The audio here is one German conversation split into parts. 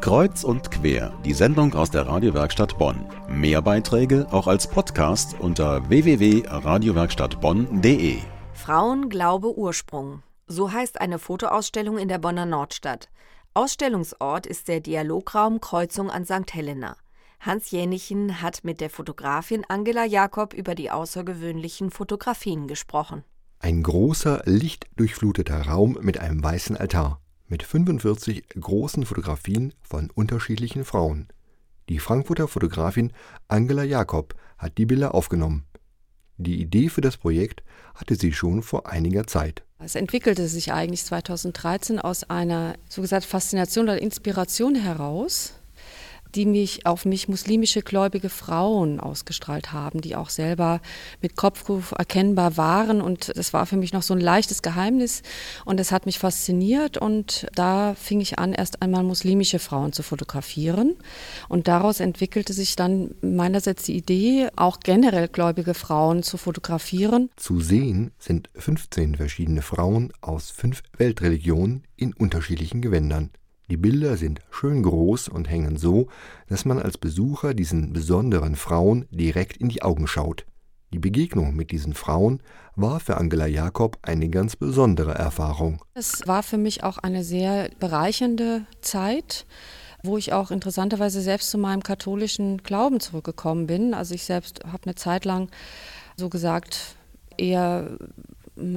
Kreuz und quer, die Sendung aus der Radiowerkstatt Bonn. Mehr Beiträge auch als Podcast unter www.radiowerkstattbonn.de. Frauen Glaube Ursprung. So heißt eine Fotoausstellung in der Bonner Nordstadt. Ausstellungsort ist der Dialograum Kreuzung an St. Helena. Hans Jänichen hat mit der Fotografin Angela Jakob über die außergewöhnlichen Fotografien gesprochen. Ein großer, lichtdurchfluteter Raum mit einem weißen Altar, mit 45 großen Fotografien von unterschiedlichen Frauen. Die Frankfurter Fotografin Angela Jakob hat die Bilder aufgenommen. Die Idee für das Projekt hatte sie schon vor einiger Zeit. Es entwickelte sich eigentlich 2013 aus einer so gesagt Faszination oder Inspiration heraus, die mich auf mich muslimische gläubige Frauen ausgestrahlt haben, die auch selber mit Kopfruf erkennbar waren. Und das war für mich noch so ein leichtes Geheimnis. Und es hat mich fasziniert. Und da fing ich an, erst einmal muslimische Frauen zu fotografieren. Und daraus entwickelte sich dann meinerseits die Idee, auch generell gläubige Frauen zu fotografieren. Zu sehen sind 15 verschiedene Frauen aus fünf Weltreligionen in unterschiedlichen Gewändern. Die Bilder sind schön groß und hängen so, dass man als Besucher diesen besonderen Frauen direkt in die Augen schaut. Die Begegnung mit diesen Frauen war für Angela Jakob eine ganz besondere Erfahrung. Es war für mich auch eine sehr bereichernde Zeit, wo ich auch interessanterweise selbst zu meinem katholischen Glauben zurückgekommen bin. Also ich selbst habe eine Zeit lang so gesagt eher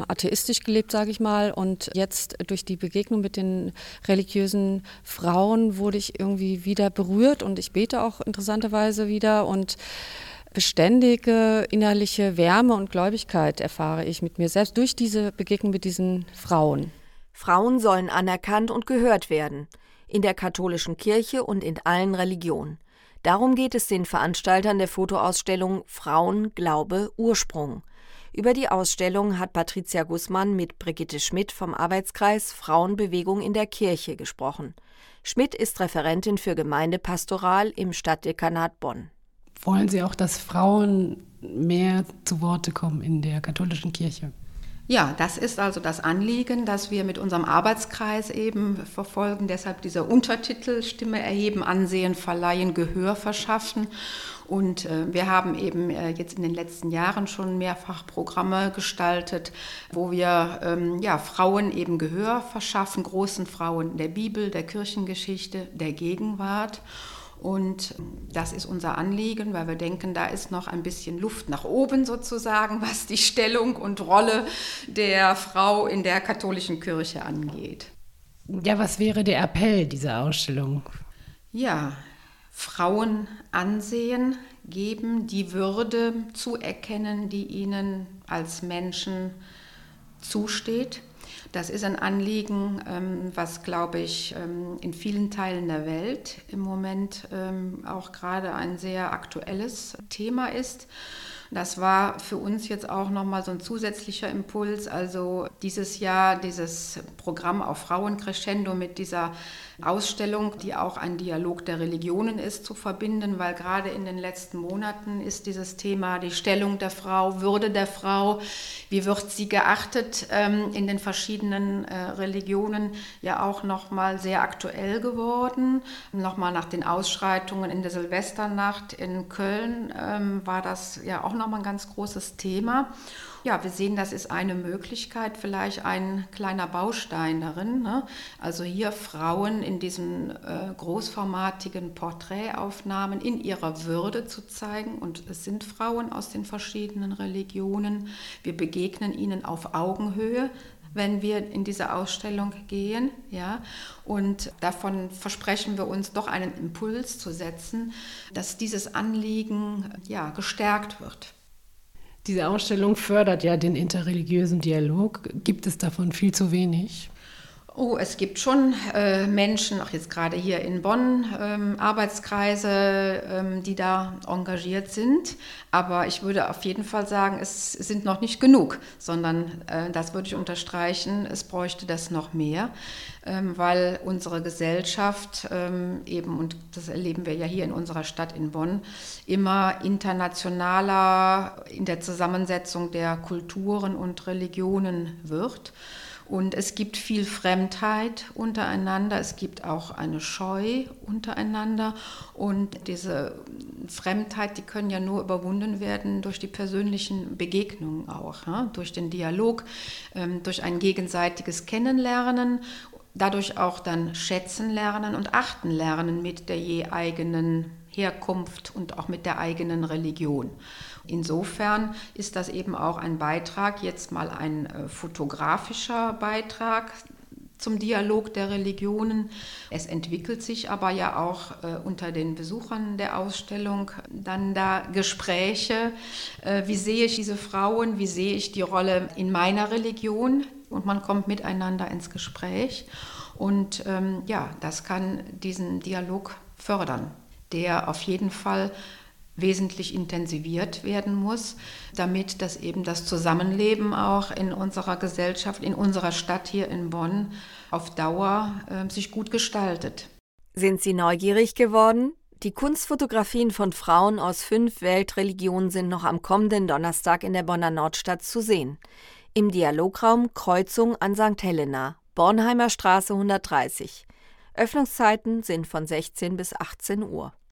atheistisch gelebt, sage ich mal. Und jetzt durch die Begegnung mit den religiösen Frauen wurde ich irgendwie wieder berührt und ich bete auch interessanterweise wieder und beständige innerliche Wärme und Gläubigkeit erfahre ich mit mir selbst durch diese Begegnung mit diesen Frauen. Frauen sollen anerkannt und gehört werden, in der katholischen Kirche und in allen Religionen. Darum geht es den Veranstaltern der Fotoausstellung Frauen, Glaube, Ursprung. Über die Ausstellung hat Patricia Gußmann mit Brigitte Schmidt vom Arbeitskreis Frauenbewegung in der Kirche gesprochen. Schmidt ist Referentin für Gemeindepastoral im Stadtdekanat Bonn. Wollen Sie auch, dass Frauen mehr zu Worte kommen in der katholischen Kirche? Ja, das ist also das Anliegen, das wir mit unserem Arbeitskreis eben verfolgen. Deshalb dieser Untertitel Stimme erheben, Ansehen verleihen, Gehör verschaffen. Und äh, wir haben eben äh, jetzt in den letzten Jahren schon mehrfach Programme gestaltet, wo wir ähm, ja, Frauen eben Gehör verschaffen, großen Frauen der Bibel, der Kirchengeschichte, der Gegenwart. Und das ist unser Anliegen, weil wir denken, da ist noch ein bisschen Luft nach oben sozusagen, was die Stellung und Rolle der Frau in der katholischen Kirche angeht. Ja, was wäre der Appell dieser Ausstellung? Ja, Frauen ansehen, geben, die Würde zuerkennen, die ihnen als Menschen zusteht. Das ist ein Anliegen, ähm, was, glaube ich, ähm, in vielen Teilen der Welt im Moment ähm, auch gerade ein sehr aktuelles Thema ist. Das war für uns jetzt auch nochmal so ein zusätzlicher Impuls. Also dieses Jahr dieses Programm auf Frauen Crescendo mit dieser Ausstellung, die auch ein Dialog der Religionen ist, zu verbinden, weil gerade in den letzten Monaten ist dieses Thema die Stellung der Frau, Würde der Frau, wie wird sie geachtet ähm, in den verschiedenen äh, Religionen ja auch nochmal sehr aktuell geworden. Nochmal nach den Ausschreitungen in der Silvesternacht in Köln ähm, war das ja auch nochmal ein ganz großes Thema. Ja, wir sehen, das ist eine Möglichkeit, vielleicht ein kleiner Baustein darin. Ne? Also hier Frauen in diesen äh, großformatigen Porträtaufnahmen in ihrer Würde zu zeigen. Und es sind Frauen aus den verschiedenen Religionen. Wir begegnen ihnen auf Augenhöhe wenn wir in diese Ausstellung gehen, ja, und davon versprechen wir uns doch einen Impuls zu setzen, dass dieses Anliegen ja gestärkt wird. Diese Ausstellung fördert ja den interreligiösen Dialog. Gibt es davon viel zu wenig? Oh, es gibt schon äh, Menschen, auch jetzt gerade hier in Bonn, ähm, Arbeitskreise, ähm, die da engagiert sind. Aber ich würde auf jeden Fall sagen, es sind noch nicht genug, sondern äh, das würde ich unterstreichen, es bräuchte das noch mehr, ähm, weil unsere Gesellschaft ähm, eben, und das erleben wir ja hier in unserer Stadt in Bonn, immer internationaler in der Zusammensetzung der Kulturen und Religionen wird. Und es gibt viel Fremdheit untereinander, es gibt auch eine Scheu untereinander. Und diese Fremdheit, die können ja nur überwunden werden durch die persönlichen Begegnungen auch, durch den Dialog, ähm, durch ein gegenseitiges Kennenlernen dadurch auch dann schätzen lernen und achten lernen mit der je eigenen Herkunft und auch mit der eigenen Religion. Insofern ist das eben auch ein Beitrag, jetzt mal ein äh, fotografischer Beitrag zum Dialog der Religionen. Es entwickelt sich aber ja auch äh, unter den Besuchern der Ausstellung dann da Gespräche. Äh, wie sehe ich diese Frauen? Wie sehe ich die Rolle in meiner Religion? Und man kommt miteinander ins Gespräch. Und ähm, ja, das kann diesen Dialog fördern, der auf jeden Fall wesentlich intensiviert werden muss, damit das eben das Zusammenleben auch in unserer Gesellschaft, in unserer Stadt hier in Bonn auf Dauer äh, sich gut gestaltet. Sind Sie neugierig geworden? Die Kunstfotografien von Frauen aus fünf Weltreligionen sind noch am kommenden Donnerstag in der Bonner Nordstadt zu sehen. Im Dialograum Kreuzung an St. Helena, Bornheimer Straße 130. Öffnungszeiten sind von 16 bis 18 Uhr.